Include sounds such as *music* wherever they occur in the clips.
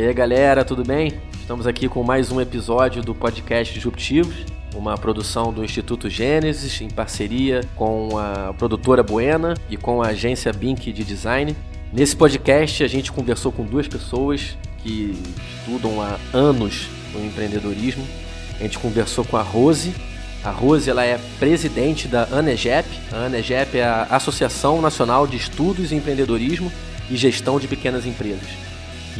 E aí galera, tudo bem? Estamos aqui com mais um episódio do podcast Disruptivos, uma produção do Instituto Gênesis em parceria com a produtora Buena e com a agência Bink de Design. Nesse podcast a gente conversou com duas pessoas que estudam há anos o empreendedorismo. A gente conversou com a Rose. A Rose ela é presidente da ANEGEP. A ANEGEP é a Associação Nacional de Estudos em Empreendedorismo e Gestão de Pequenas Empresas.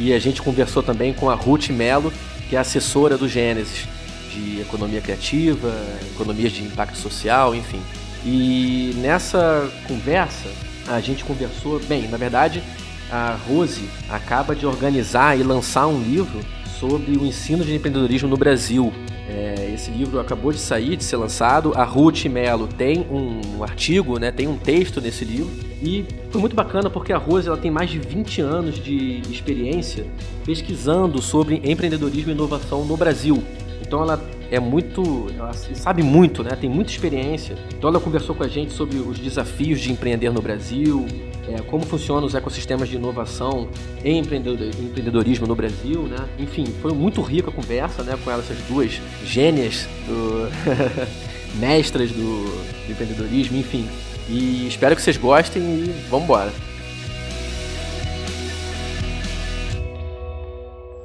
E a gente conversou também com a Ruth Melo, que é assessora do Gênesis, de economia criativa, economias de impacto social, enfim. E nessa conversa, a gente conversou, bem, na verdade, a Rose acaba de organizar e lançar um livro sobre o ensino de empreendedorismo no Brasil. É, esse livro acabou de sair, de ser lançado. A Ruth Mello tem um artigo, né, tem um texto nesse livro. E foi muito bacana porque a Rose ela tem mais de 20 anos de experiência pesquisando sobre empreendedorismo e inovação no Brasil. Então ela é muito, ela sabe muito, né? Tem muita experiência. Então ela conversou com a gente sobre os desafios de empreender no Brasil, é, como funcionam os ecossistemas de inovação em empreendedorismo no Brasil, né? Enfim, foi muito rica a conversa, né, com essas duas gênias do *laughs* mestras do, do empreendedorismo, enfim. E espero que vocês gostem e vamos embora.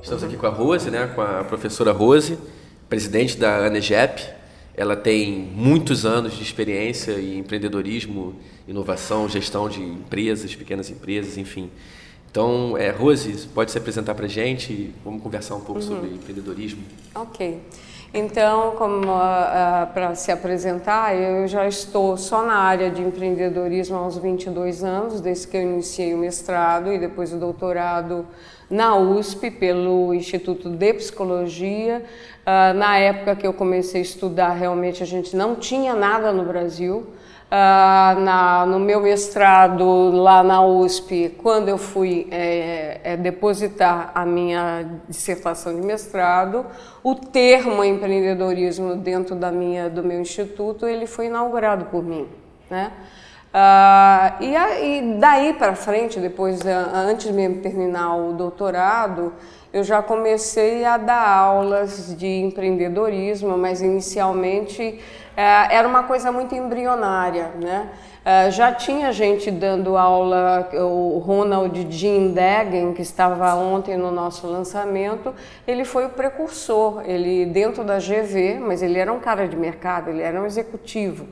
Estamos aqui com a Rose, né, com a professora Rose presidente da ANEGEP. Ela tem muitos anos de experiência em empreendedorismo, inovação, gestão de empresas, pequenas empresas, enfim. Então, é, Rose, pode se apresentar para a gente? Vamos conversar um pouco uhum. sobre empreendedorismo. Ok. Então, como uh, uh, para se apresentar, eu já estou só na área de empreendedorismo há uns 22 anos, desde que eu iniciei o mestrado e depois o doutorado na USP pelo Instituto de Psicologia. Uh, na época que eu comecei a estudar, realmente a gente não tinha nada no Brasil. Uh, na, no meu mestrado lá na USP, quando eu fui é, é, depositar a minha dissertação de mestrado, o termo empreendedorismo dentro da minha, do meu instituto ele foi inaugurado por mim, né? Uh, e, e, daí para frente, depois, antes mesmo de terminar o doutorado, eu já comecei a dar aulas de empreendedorismo, mas inicialmente é, era uma coisa muito embrionária, né? É, já tinha gente dando aula, o Ronald Jean Degen, que estava ontem no nosso lançamento, ele foi o precursor, ele dentro da GV, mas ele era um cara de mercado, ele era um executivo.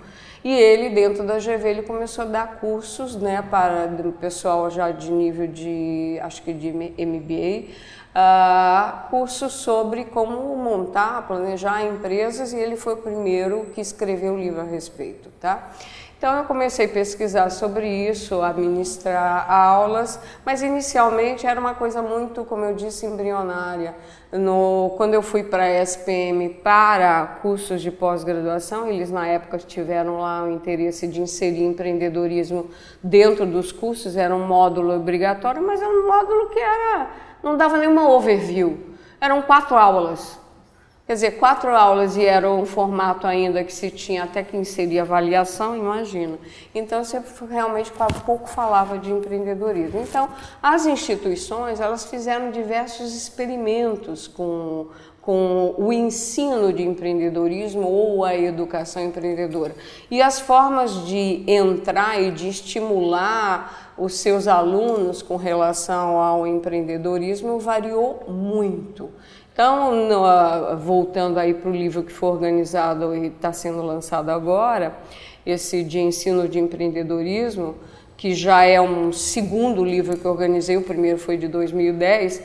E ele, dentro da GV, ele começou a dar cursos né, para o pessoal já de nível de, acho que de MBA, uh, cursos sobre como montar, planejar empresas e ele foi o primeiro que escreveu o livro a respeito, tá? Então eu comecei a pesquisar sobre isso, a ministrar aulas, mas inicialmente era uma coisa muito, como eu disse, embrionária. No, quando eu fui para a SPM para cursos de pós-graduação, eles na época tiveram lá o interesse de inserir empreendedorismo dentro dos cursos, era um módulo obrigatório, mas era um módulo que era não dava nenhuma overview. Eram quatro aulas. Quer dizer, quatro aulas e era um formato ainda que se tinha até que inserir avaliação, imagina. Então, você realmente pouco falava de empreendedorismo. Então, as instituições, elas fizeram diversos experimentos com, com o ensino de empreendedorismo ou a educação empreendedora. E as formas de entrar e de estimular os seus alunos com relação ao empreendedorismo variou muito. Então, no, voltando aí para o livro que foi organizado e está sendo lançado agora, esse de ensino de empreendedorismo, que já é um segundo livro que organizei, o primeiro foi de 2010,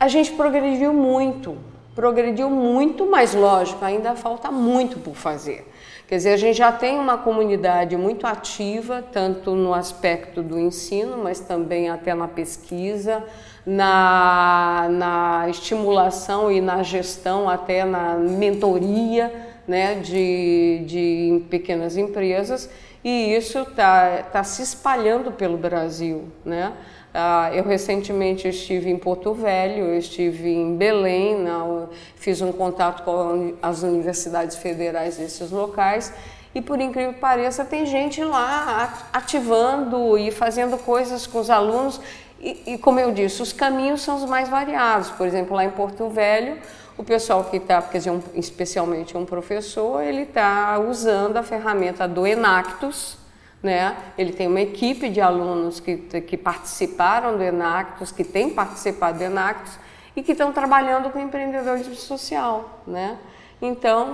a gente progrediu muito, progrediu muito, mas lógico, ainda falta muito por fazer. Quer dizer, a gente já tem uma comunidade muito ativa, tanto no aspecto do ensino, mas também até na pesquisa, na, na estimulação e na gestão, até na mentoria né, de, de pequenas empresas, e isso está tá se espalhando pelo Brasil. Né? Ah, eu recentemente estive em Porto Velho, estive em Belém, na, fiz um contato com as universidades federais desses locais e por incrível que pareça tem gente lá ativando e fazendo coisas com os alunos E, e, como eu disse, os caminhos são os mais variados. Por exemplo, lá em Porto Velho, o pessoal que está, quer dizer, um, especialmente um professor, ele está usando a ferramenta do Enactus, né? Ele tem uma equipe de alunos que, que participaram do Enactus, que têm participado do Enactus e que estão trabalhando com empreendedorismo social, né? Então,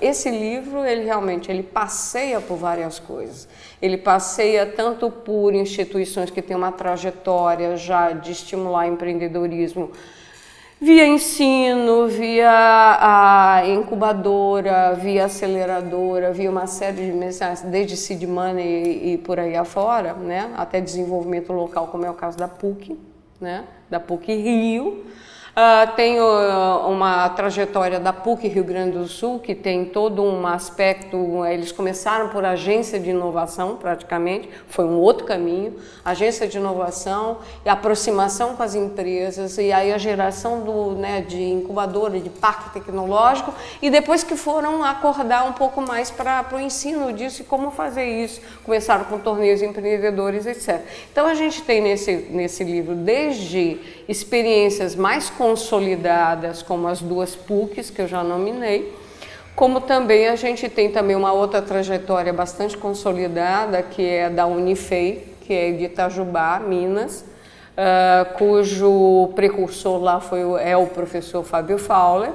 esse livro, ele realmente ele passeia por várias coisas. Ele passeia tanto por instituições que têm uma trajetória já de estimular empreendedorismo, via ensino, via a incubadora, via aceleradora, via uma série de mensagens, desde seed money e, e por aí afora, né? até desenvolvimento local, como é o caso da PUC, né? da PUC Rio. Uh, tenho uma trajetória da PUC Rio Grande do Sul, que tem todo um aspecto. Eles começaram por agência de inovação, praticamente, foi um outro caminho agência de inovação e aproximação com as empresas, e aí a geração do, né, de incubadora, de parque tecnológico, e depois que foram acordar um pouco mais para o ensino disso e como fazer isso. Começaram com torneios empreendedores, etc. Então a gente tem nesse, nesse livro desde experiências mais consolidadas, como as duas PUCs que eu já nominei, como também a gente tem também uma outra trajetória bastante consolidada, que é da Unifei, que é de Itajubá, Minas, uh, cujo precursor lá foi é o professor Fábio Fowler,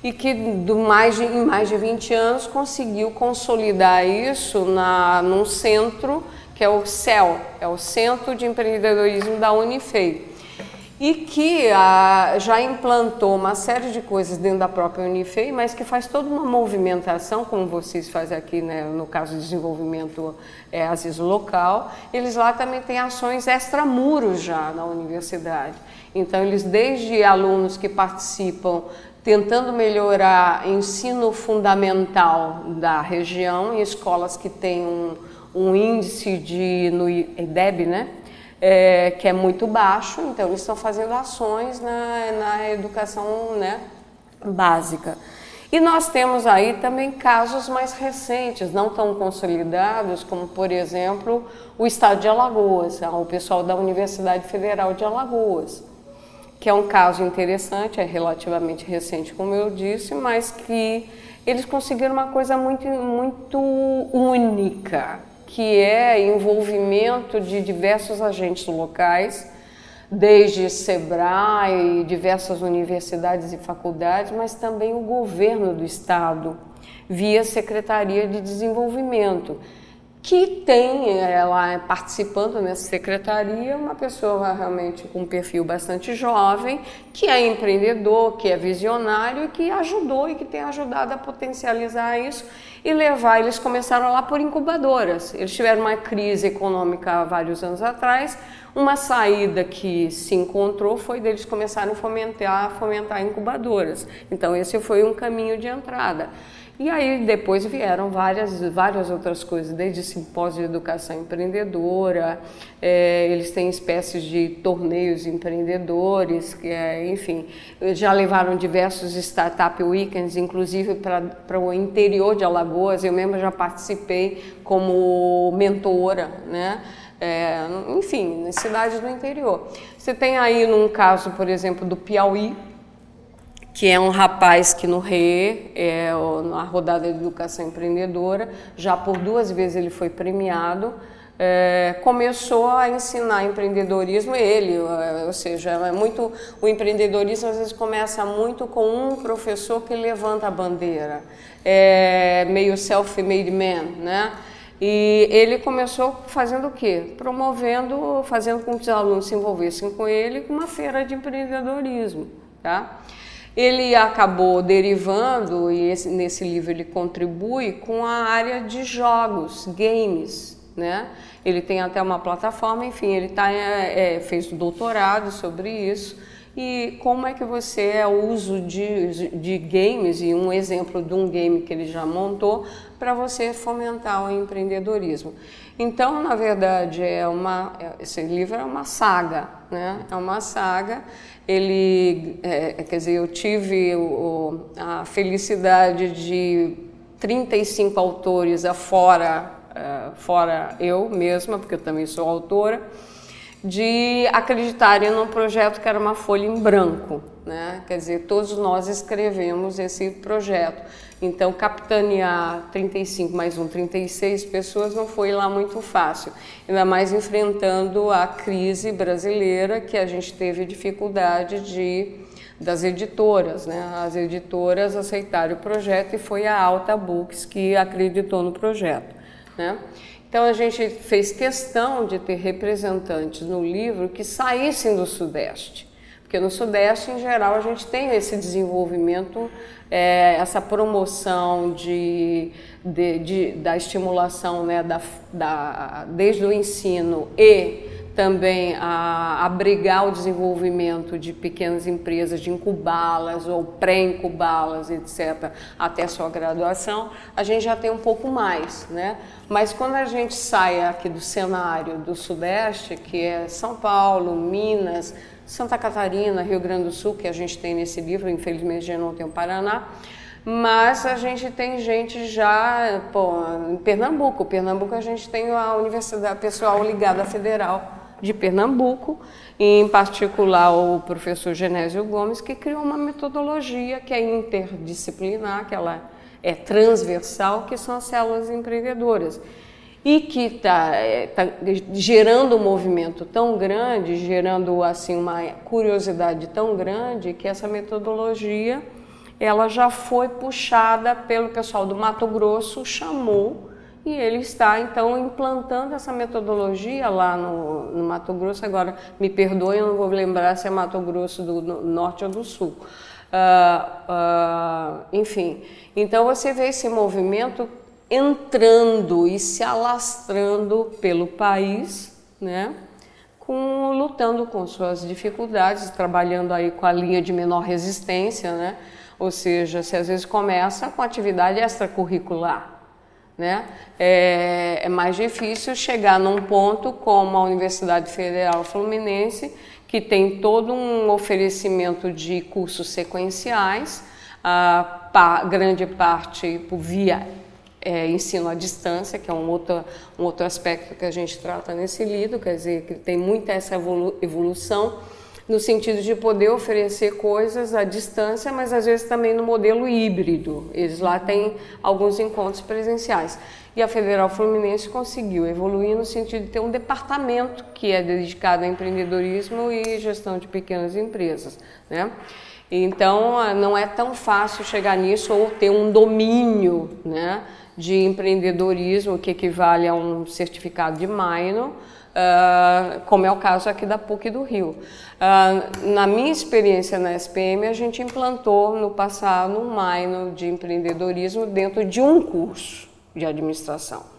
e que do mais de, em mais de 20 anos conseguiu consolidar isso na, num centro que é o CEL, é o Centro de Empreendedorismo da Unifei e que ah, já implantou uma série de coisas dentro da própria Unifei, mas que faz toda uma movimentação, como vocês fazem aqui, né, no caso de desenvolvimento é, às local, eles lá também têm ações extramuros já na universidade. Então, eles desde alunos que participam tentando melhorar ensino fundamental da região, em escolas que têm um, um índice de, no IDEB, né, é, que é muito baixo, então eles estão fazendo ações na, na educação né, básica. E nós temos aí também casos mais recentes, não tão consolidados, como por exemplo o estado de Alagoas, o pessoal da Universidade Federal de Alagoas, que é um caso interessante, é relativamente recente, como eu disse, mas que eles conseguiram uma coisa muito, muito única que é envolvimento de diversos agentes locais, desde SEBRAE, diversas universidades e faculdades, mas também o governo do estado, via Secretaria de Desenvolvimento que tem ela participando nessa secretaria uma pessoa realmente com um perfil bastante jovem, que é empreendedor, que é visionário e que ajudou e que tem ajudado a potencializar isso e levar. Eles começaram lá por incubadoras. Eles tiveram uma crise econômica há vários anos atrás. Uma saída que se encontrou foi deles começarem a fomentar, fomentar incubadoras. Então esse foi um caminho de entrada. E aí depois vieram várias, várias outras coisas, desde simpósio de educação empreendedora, é, eles têm espécies de torneios empreendedores, é, enfim, já levaram diversos startup weekends, inclusive para o interior de Alagoas, eu mesma já participei como mentora, né? É, enfim, nas cidades do interior. Você tem aí num caso, por exemplo, do Piauí, que é um rapaz que no RE, é, na rodada de educação empreendedora, já por duas vezes ele foi premiado, é, começou a ensinar empreendedorismo ele, é, ou seja, é muito o empreendedorismo às vezes começa muito com um professor que levanta a bandeira, é, meio self-made man, né? E ele começou fazendo o quê? Promovendo, fazendo com que os alunos se envolvessem com ele com uma feira de empreendedorismo, tá? Ele acabou derivando, e esse, nesse livro ele contribui, com a área de jogos, games. Né? Ele tem até uma plataforma, enfim, ele tá, é, é, fez um doutorado sobre isso. E como é que você é o uso de, de games, e um exemplo de um game que ele já montou, para você fomentar o empreendedorismo. Então, na verdade, é uma, é, esse livro é uma saga, né? É uma saga ele, é, quer dizer, eu tive o, a felicidade de 35 autores afora, uh, fora eu mesma, porque eu também sou autora, de acreditarem num projeto que era uma folha em branco. Né? Quer dizer, todos nós escrevemos esse projeto. Então, capitanear 35 mais um, 36 pessoas não foi lá muito fácil. Ainda mais enfrentando a crise brasileira, que a gente teve dificuldade de das editoras, né? As editoras aceitaram o projeto e foi a Alta Books que acreditou no projeto, né? Então a gente fez questão de ter representantes no livro que saíssem do Sudeste, porque no Sudeste em geral a gente tem esse desenvolvimento, é, essa promoção de, de, de, da estimulação, né, da, da, desde o ensino e também a abrigar o desenvolvimento de pequenas empresas, de incubá-las ou pré-incubá-las, etc., até sua graduação, a gente já tem um pouco mais, né? Mas quando a gente sai aqui do cenário do Sudeste, que é São Paulo, Minas, Santa Catarina, Rio Grande do Sul, que a gente tem nesse livro, infelizmente já não tem o Paraná, mas a gente tem gente já, pô, em Pernambuco, Pernambuco a gente tem a universidade pessoal ligada à federal, de Pernambuco, em particular o professor Genésio Gomes, que criou uma metodologia que é interdisciplinar, que ela é transversal, que são as células empreendedoras. E que está é, tá gerando um movimento tão grande, gerando assim uma curiosidade tão grande, que essa metodologia ela já foi puxada pelo pessoal do Mato Grosso, chamou e ele está então implantando essa metodologia lá no, no Mato Grosso. Agora, me perdoe, eu não vou lembrar se é Mato Grosso do norte ou do sul. Uh, uh, enfim, então você vê esse movimento entrando e se alastrando pelo país, né? Com, lutando com suas dificuldades, trabalhando aí com a linha de menor resistência, né? Ou seja, se às vezes começa com atividade extracurricular, né? É, é, mais difícil chegar num ponto como a Universidade Federal Fluminense, que tem todo um oferecimento de cursos sequenciais, a pa, grande parte por via é, ensino à distância, que é um outro, um outro aspecto que a gente trata nesse livro, quer dizer, que tem muita essa evolução no sentido de poder oferecer coisas à distância, mas às vezes também no modelo híbrido. Eles lá têm alguns encontros presenciais. E a Federal Fluminense conseguiu evoluir no sentido de ter um departamento que é dedicado a empreendedorismo e gestão de pequenas empresas, né? Então, não é tão fácil chegar nisso ou ter um domínio, né, de empreendedorismo que equivale a um certificado de minor, uh, como é o caso aqui da PUC do Rio. Uh, na minha experiência na SPM, a gente implantou no passado um minor de empreendedorismo dentro de um curso de administração.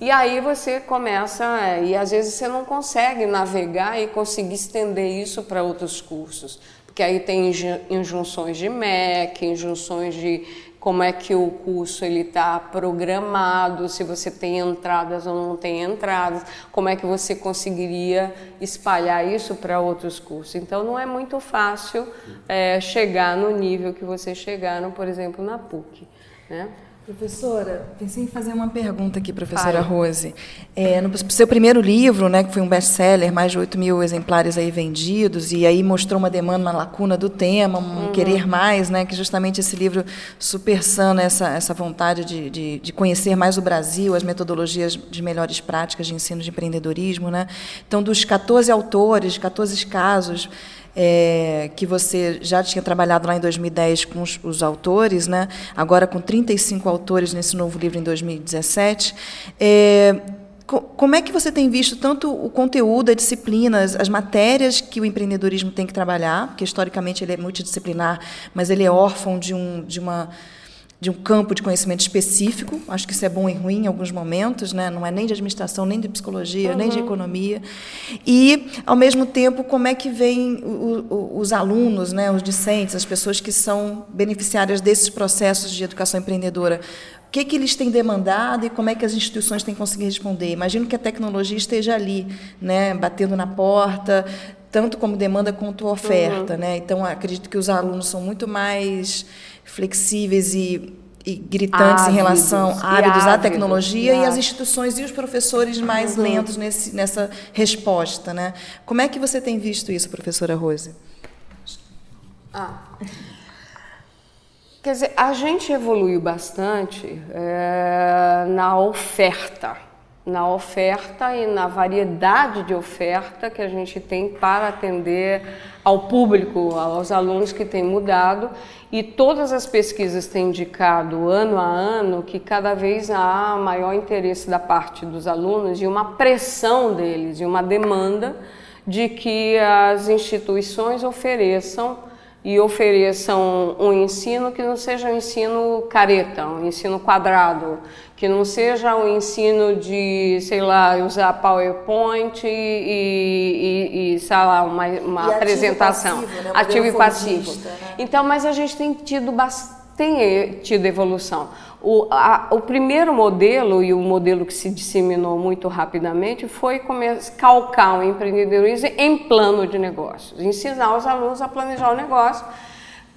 E aí você começa, é, e às vezes você não consegue navegar e conseguir estender isso para outros cursos, porque aí tem injunções de MEC, injunções de como é que o curso ele está programado, se você tem entradas ou não tem entradas, como é que você conseguiria espalhar isso para outros cursos. Então não é muito fácil é, chegar no nível que vocês chegaram, por exemplo, na PUC. Né? Professora, pensei em fazer uma pergunta aqui, professora Rose. É, no seu primeiro livro, né, que foi um best-seller, mais de 8 mil exemplares aí vendidos, e aí mostrou uma demanda, uma lacuna do tema, um uhum. querer mais, né, que justamente esse livro super sana essa, essa vontade de, de, de, conhecer mais o Brasil, as metodologias de melhores práticas de ensino de empreendedorismo. Né? Então, dos 14 autores, 14 casos, é, que você já tinha trabalhado lá em 2010 com os, os, autores, né? agora com 35 autores nesse novo livro em 2017. É, como é que você tem visto tanto o conteúdo, a disciplina, as matérias que o empreendedorismo tem que trabalhar, porque historicamente ele é multidisciplinar, mas ele é órfão de, um, de uma de um campo de conhecimento específico. Acho que isso é bom e ruim em alguns momentos, né? não é nem de administração, nem de psicologia, uhum. nem de uhum. economia. E, ao mesmo tempo, como é que vêm os alunos, né? os discentes, as pessoas que são beneficiárias desses processos de educação empreendedora? O que, que eles têm demandado e como é que as instituições têm conseguido responder? Imagino que a tecnologia esteja ali, né? batendo na porta, tanto como demanda quanto oferta. Uhum. Né? Então, acredito que os alunos são muito mais flexíveis e e gritantes ávidos, em relação ávidos à tecnologia e as instituições e os professores mais uhum. lentos nesse, nessa resposta, né? Como é que você tem visto isso, professora Rose? Ah. Quer dizer, a gente evoluiu bastante é, na oferta, na oferta e na variedade de oferta que a gente tem para atender ao público, aos alunos que tem mudado. E todas as pesquisas têm indicado ano a ano que cada vez há maior interesse da parte dos alunos e uma pressão deles e uma demanda de que as instituições ofereçam e ofereçam um ensino que não seja um ensino careta, um ensino quadrado, que não seja um ensino de, sei lá, usar PowerPoint e, e, e sei lá, uma, uma e apresentação. Ativo, né? ativo e passivo. Né? Então, mas a gente tem tido bastante tem tido evolução. O, a, o primeiro modelo, e o modelo que se disseminou muito rapidamente, foi calcar o empreendedorismo em plano de negócios, ensinar os alunos a planejar o negócio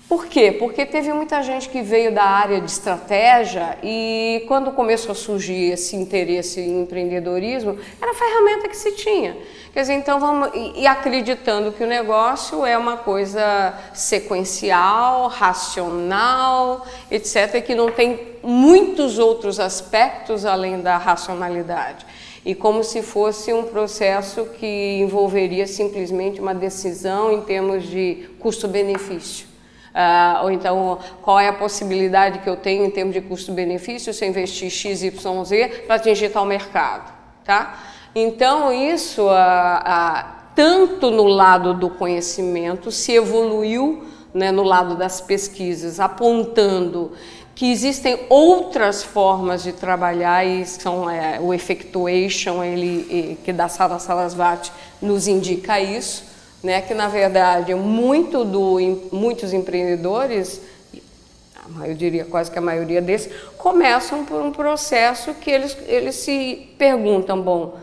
por quê? Porque teve muita gente que veio da área de estratégia e quando começou a surgir esse interesse em empreendedorismo, era a ferramenta que se tinha. Quer dizer, então vamos e acreditando que o negócio é uma coisa sequencial, racional, etc, que não tem muitos outros aspectos além da racionalidade. E como se fosse um processo que envolveria simplesmente uma decisão em termos de custo-benefício. Uh, ou então, qual é a possibilidade que eu tenho em termos de custo-benefício se eu investir XYZ para atingir tal mercado, tá? Então, isso, uh, uh, tanto no lado do conhecimento, se evoluiu né, no lado das pesquisas, apontando que existem outras formas de trabalhar e são é, o effectuation, ele, que da Sara Salasvat nos indica isso, né, que na verdade muito do, muitos empreendedores, eu diria quase que a maioria desses, começam por um processo que eles, eles se perguntam, bom,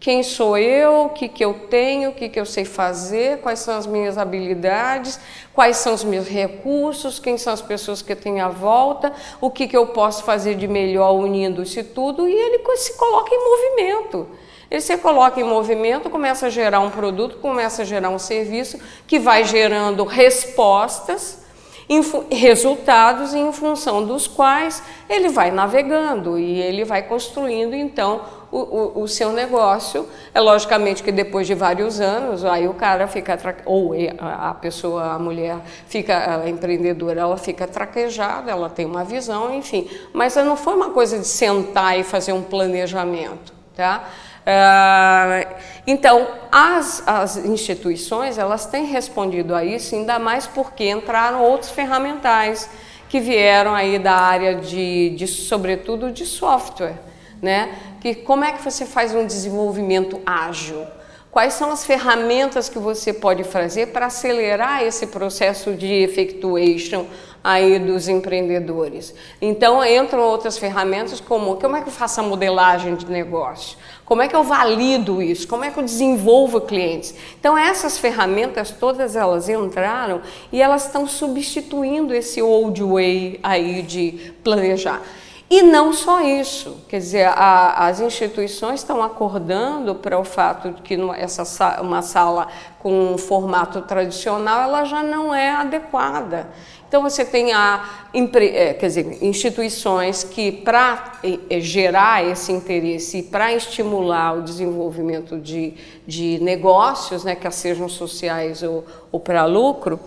quem sou eu, o que, que eu tenho, o que, que eu sei fazer, quais são as minhas habilidades, quais são os meus recursos, quem são as pessoas que eu tenho à volta, o que, que eu posso fazer de melhor unindo isso tudo, e ele se coloca em movimento. Ele se coloca em movimento, começa a gerar um produto, começa a gerar um serviço que vai gerando respostas, resultados em função dos quais ele vai navegando e ele vai construindo então o, o, o, seu negócio. É logicamente que depois de vários anos, aí o cara fica, ou a pessoa, a mulher fica, a empreendedora, ela fica traquejada, ela tem uma visão, enfim. Mas não foi uma coisa de sentar e fazer um planejamento, tá? Ah, então, as, as instituições elas têm respondido a isso, ainda mais porque entraram outros ferramentais que vieram aí da área de, de sobretudo de software, né? Que como é que você faz um desenvolvimento ágil? Quais são as ferramentas que você pode fazer para acelerar esse processo de effectuation aí dos empreendedores? Então entram outras ferramentas como como é que eu faço a modelagem de negócio? Como é que eu valido isso? Como é que eu desenvolvo clientes? Então essas ferramentas todas elas entraram e elas estão substituindo esse old way aí de planejar. E não só isso, quer dizer, a, as instituições estão acordando para o fato de que essa uma sala com um formato tradicional ela já não é adequada. Então você tem a, é, quer dizer, instituições que para é, gerar esse interesse e para estimular o desenvolvimento de, de negócios, né, que sejam sociais ou, ou para lucro,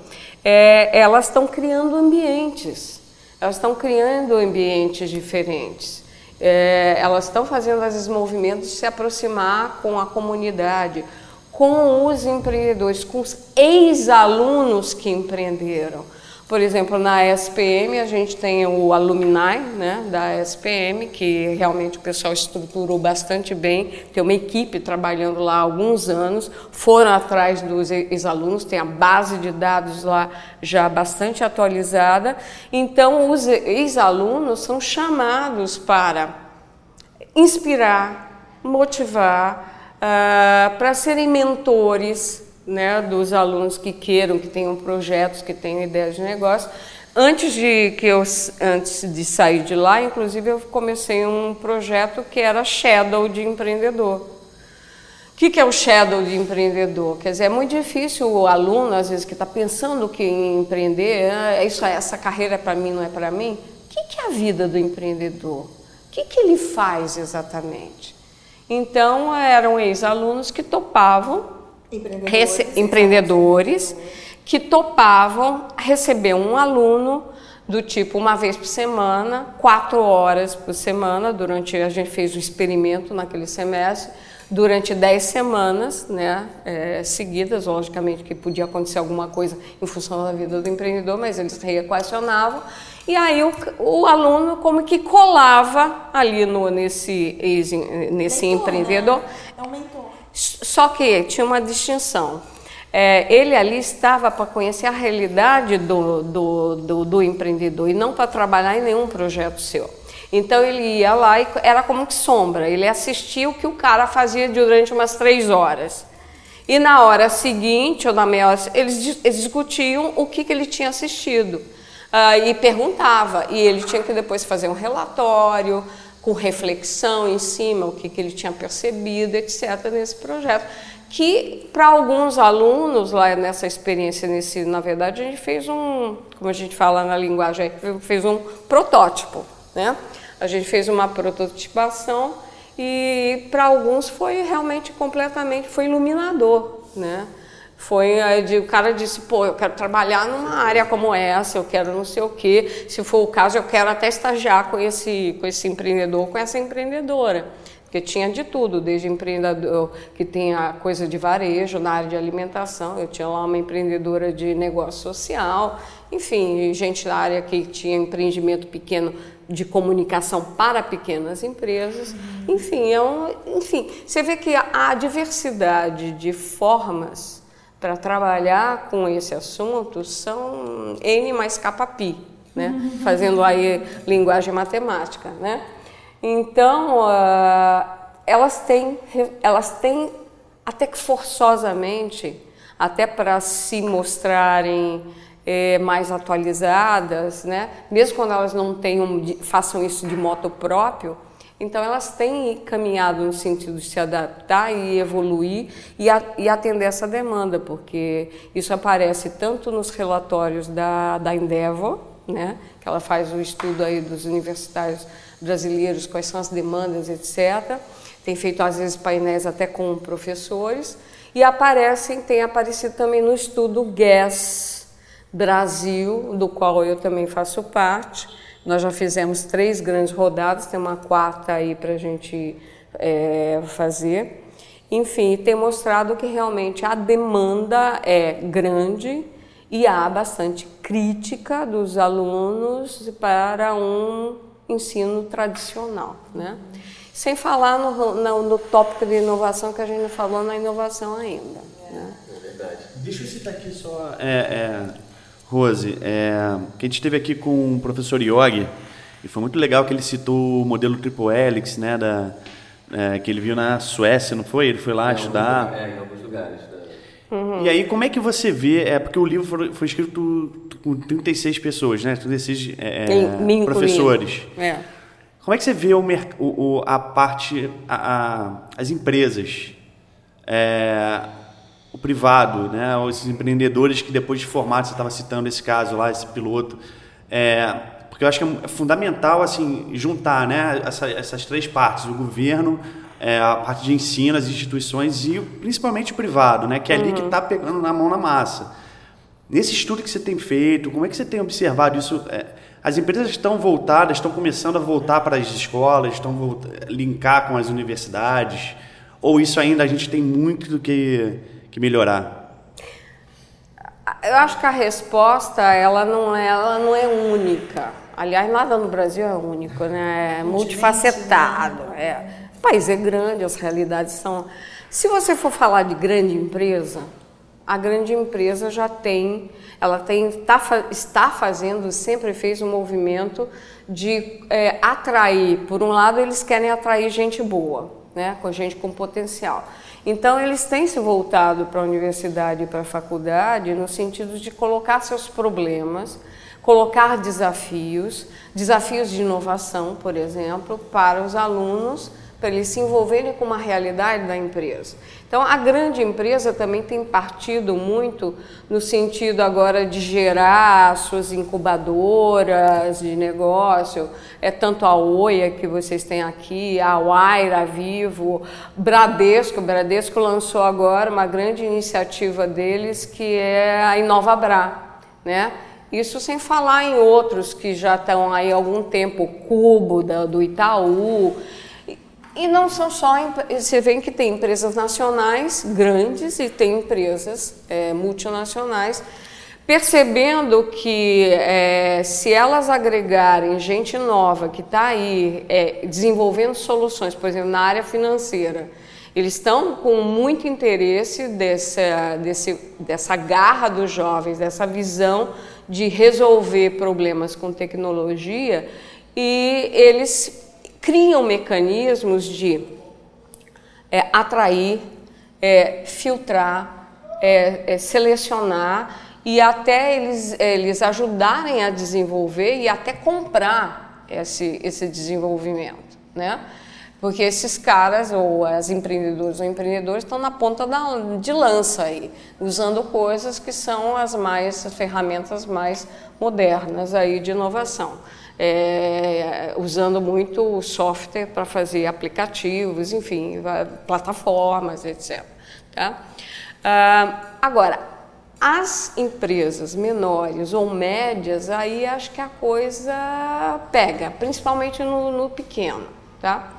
é, elas estão criando ambientes, elas estão criando ambientes diferentes. É, elas estão fazendo esses movimentos se aproximar com a comunidade, com os empreendedores, com os ex-alunos que empreenderam por exemplo, na SPM a gente tem o alumni né, da SPM, que realmente o pessoal estruturou bastante bem, tem uma equipe trabalhando lá há alguns anos, foram atrás dos ex-alunos, tem a base de dados lá já bastante atualizada. Então, os ex-alunos são chamados para inspirar, motivar, uh, para serem mentores né, dos alunos que queiram, que tenham projetos, que tenham ideias de negócio, Antes de que eu antes de sair de lá, inclusive eu comecei um projeto que era Shadow de empreendedor. O que, que é o shadow de empreendedor? Quer dizer, é muito difícil o aluno, às vezes, que está pensando que em empreender, ah, é isso, essa carreira é para mim, não é para mim. O que, que é a vida do empreendedor? O que, que ele faz exatamente? Então, eram ex-alunos que topavam, empreendedores, empreendedores que topavam receber um aluno do tipo uma vez por semana, quatro horas por semana, durante a gente fez o experimento naquele semestre, durante dez semanas né, é, seguidas, logicamente que podia acontecer alguma coisa em função da vida do empreendedor, mas eles reequacionavam, e aí o, o aluno como que colava ali no, nesse, nesse mentor, empreendedor. Né? É um mentor. Só que tinha uma distinção é, ele ali estava para conhecer a realidade do, do, do, do empreendedor e não para trabalhar em nenhum projeto seu. Então ele ia lá e era como que sombra, ele assistia o que o cara fazia durante umas três horas. E na hora seguinte, ou na meia hora, eles, discutiam o que, que ele tinha assistido. Uh, e perguntava, e ele tinha que depois fazer um relatório com reflexão em cima, o que, que ele tinha percebido, etc., nesse projeto que para alguns alunos lá nessa experiência, nesse, na verdade a gente fez um, como a gente fala na linguagem, fez um protótipo, né? A gente fez uma prototipação e para alguns foi realmente completamente, foi iluminador, né? Foi, o cara disse, pô, eu quero trabalhar numa área como essa, eu quero não sei o quê, se for o caso eu quero até estagiar com esse, com esse empreendedor, com essa empreendedora. Porque tinha de tudo, desde empreendedor que tem a coisa de varejo na área de alimentação, eu tinha lá uma empreendedora de negócio social, enfim, gente da área que tinha empreendimento pequeno de comunicação para pequenas empresas, enfim, é um, enfim, você vê que a diversidade de formas para trabalhar com esse assunto são N mais pi, né? Fazendo aí linguagem matemática, né? Então, uh, elas têm, elas têm até que forçosamente, até para se mostrarem é, mais atualizadas, né? mesmo quando elas não tenham, façam isso de moto próprio, então elas têm caminhado no sentido de se adaptar e evoluir e, a, e atender essa demanda, porque isso aparece tanto nos relatórios da, da Endeavor, né? que ela faz o estudo aí dos universitários brasileiros, quais são as demandas, etc. Tem feito às vezes painéis até com professores e aparecem, tem aparecido também no estudo GES Brasil, do qual eu também faço parte. Nós já fizemos três grandes rodadas, tem uma quarta aí para a gente é, fazer. Enfim, tem mostrado que realmente a demanda é grande e há bastante crítica dos alunos para um ensino tradicional, né? Sem falar no, no, no, tópico de inovação que a gente não falou na inovação ainda. É, né? é verdade. Deixa eu citar aqui só, é, é, Rose, é, que a gente esteve aqui com o professor Yogi e foi muito legal que ele citou o modelo Triple Helix, né, da, é, que ele viu na Suécia, não foi? Ele foi lá estudar. É, em alguns lugares. Uhum. E aí, como é que você vê? É porque o livro foi, foi escrito com 36 pessoas, né? 36 é, é professores. É. Como é que você vê o, o a parte, a, a, as empresas, é, o privado, né? Os empreendedores que depois de formar, você estava citando esse caso lá, esse piloto, é, porque eu acho que é fundamental assim juntar, né? Essa, essas três partes, o governo, é, a parte de ensino, as instituições e principalmente o privado, né? Que é ali uhum. que está pegando na mão na massa. Nesse estudo que você tem feito, como é que você tem observado isso? É, as empresas estão voltadas, estão começando a voltar para as escolas, estão a linkar com as universidades? Ou isso ainda a gente tem muito do que, que melhorar? Eu acho que a resposta ela não é, ela não é única. Aliás, nada no Brasil é único, né? É multifacetado. É. O país é grande, as realidades são. Se você for falar de grande empresa, a grande empresa já tem, ela tem, tá, está fazendo, sempre fez um movimento de é, atrair. Por um lado, eles querem atrair gente boa, né, com gente com potencial. Então, eles têm se voltado para a universidade e para a faculdade no sentido de colocar seus problemas colocar desafios, desafios de inovação, por exemplo, para os alunos, para eles se envolverem com uma realidade da empresa. Então, a grande empresa também tem partido muito no sentido agora de gerar suas incubadoras de negócio. É tanto a Oia que vocês têm aqui, a Waira, a Vivo, Bradesco. O Bradesco lançou agora uma grande iniciativa deles que é a InovaBra, né? Isso sem falar em outros que já estão aí há algum tempo, o Cubo do Itaú. E não são só, você vê que tem empresas nacionais grandes e tem empresas é, multinacionais, percebendo que é, se elas agregarem gente nova que está aí é, desenvolvendo soluções, por exemplo, na área financeira, eles estão com muito interesse dessa, desse, dessa garra dos jovens, dessa visão de resolver problemas com tecnologia e eles criam mecanismos de é, atrair, é, filtrar, é, é, selecionar e até eles, eles ajudarem a desenvolver e até comprar esse, esse desenvolvimento, né? Porque esses caras, ou as empreendedoras ou empreendedores, estão na ponta da, de lança aí, usando coisas que são as mais, as ferramentas mais modernas aí de inovação é, usando muito software para fazer aplicativos, enfim, plataformas, etc. Tá? Ah, agora, as empresas menores ou médias, aí acho que a coisa pega, principalmente no, no pequeno. Tá?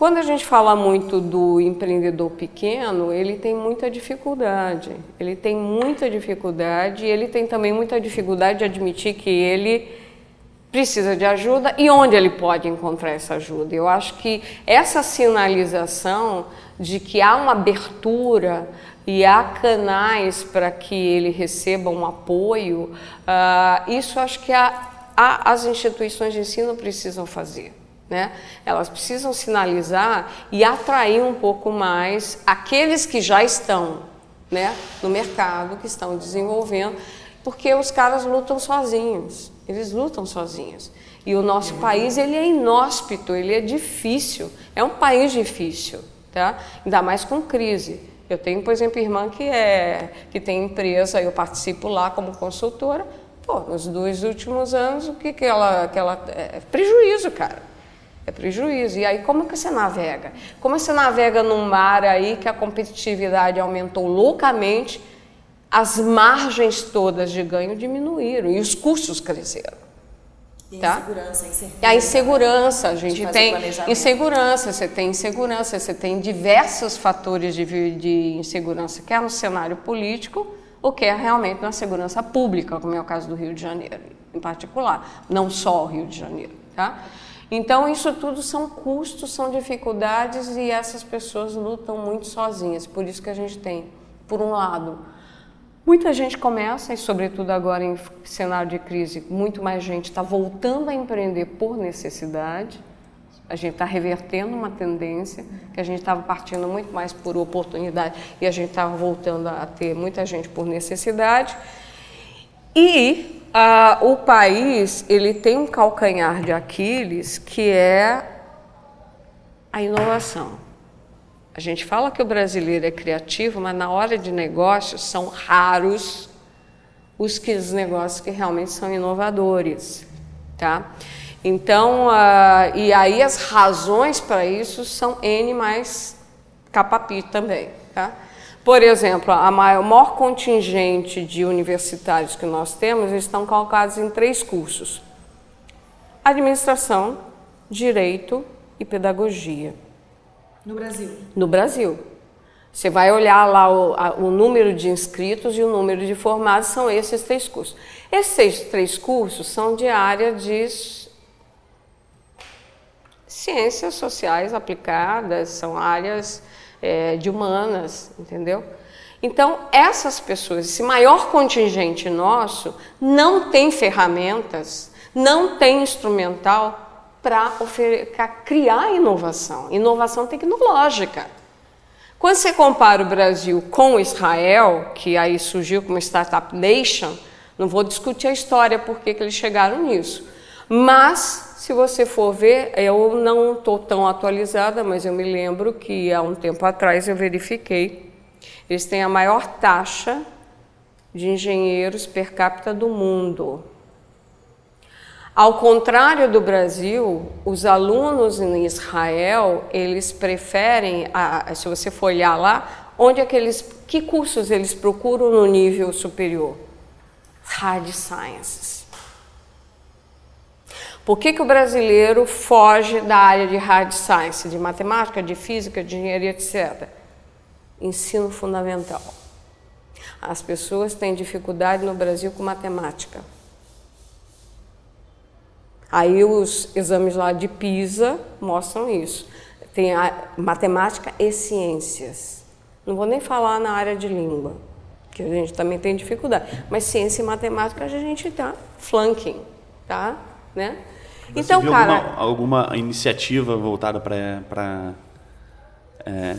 Quando a gente fala muito do empreendedor pequeno, ele tem muita dificuldade. Ele tem muita dificuldade e ele tem também muita dificuldade de admitir que ele precisa de ajuda e onde ele pode encontrar essa ajuda. Eu acho que essa sinalização de que há uma abertura e há canais para que ele receba um apoio, uh, isso acho que a, a, as instituições de ensino precisam fazer. Né? Elas precisam sinalizar e atrair um pouco mais aqueles que já estão né, no mercado, que estão desenvolvendo, porque os caras lutam sozinhos. Eles lutam sozinhos. E o nosso país, ele é inóspito, ele é difícil. É um país difícil, tá? Ainda mais com crise. Eu tenho, por exemplo, irmã que é que tem empresa, eu participo lá como consultora. Pô, nos dois últimos anos, o que que ela, que ela é prejuízo, cara. É prejuízo. E aí como que você navega? Como você navega num mar aí que a competitividade aumentou loucamente? As margens todas de ganho diminuíram e os custos cresceram. E tá? a insegurança, a incerteza. A insegurança, a gente tem insegurança, você tem insegurança, você tem diversos fatores de, de insegurança, quer no cenário político ou quer realmente na segurança pública, como é o caso do Rio de Janeiro, em particular, não só o Rio de Janeiro, tá? Então, isso tudo são custos, são dificuldades e essas pessoas lutam muito sozinhas. Por isso que a gente tem, por um lado, Muita gente começa, e sobretudo agora em cenário de crise, muito mais gente está voltando a empreender por necessidade. A gente está revertendo uma tendência que a gente estava partindo muito mais por oportunidade e a gente estava voltando a ter muita gente por necessidade. E o país ele tem um calcanhar de Aquiles que é a inovação. A gente fala que o brasileiro é criativo, mas na hora de negócios são raros os, que, os negócios que realmente são inovadores, tá? Então, uh, e aí as razões para isso são N mais capapi também, tá? Por exemplo, a maior, o maior contingente de universitários que nós temos estão colocados em três cursos: administração, direito e pedagogia. No Brasil? No Brasil. Você vai olhar lá o, a, o, número de inscritos e o número de formados, são esses três cursos. Esses três cursos são de área de ciências sociais aplicadas, são áreas é, de humanas, entendeu? Então, essas pessoas, esse maior contingente nosso, não tem ferramentas, não tem instrumental para criar inovação, inovação tecnológica. Quando você compara o Brasil com Israel, que aí surgiu como Startup Nation Não vou discutir a história, por que eles chegaram nisso. Mas, se você for ver, eu não estou tão atualizada, mas eu me lembro que há um tempo atrás eu verifiquei. Eles têm a maior taxa de engenheiros per capita do mundo. Ao contrário do Brasil, os alunos em Israel, eles preferem, se você for olhar lá, onde é que eles, que cursos eles procuram no nível superior? Hard Sciences. Por que, que o brasileiro foge da área de hard science, de matemática, de física, de engenharia, etc? Ensino fundamental. As pessoas têm dificuldade no Brasil com matemática. Aí os exames lá de PISA mostram isso. Tem matemática e ciências. Não vou nem falar na área de língua, que a gente também tem dificuldade. Mas ciência e matemática a gente está flanking, tá? Né? Você então, cara, alguma, alguma iniciativa voltada para é,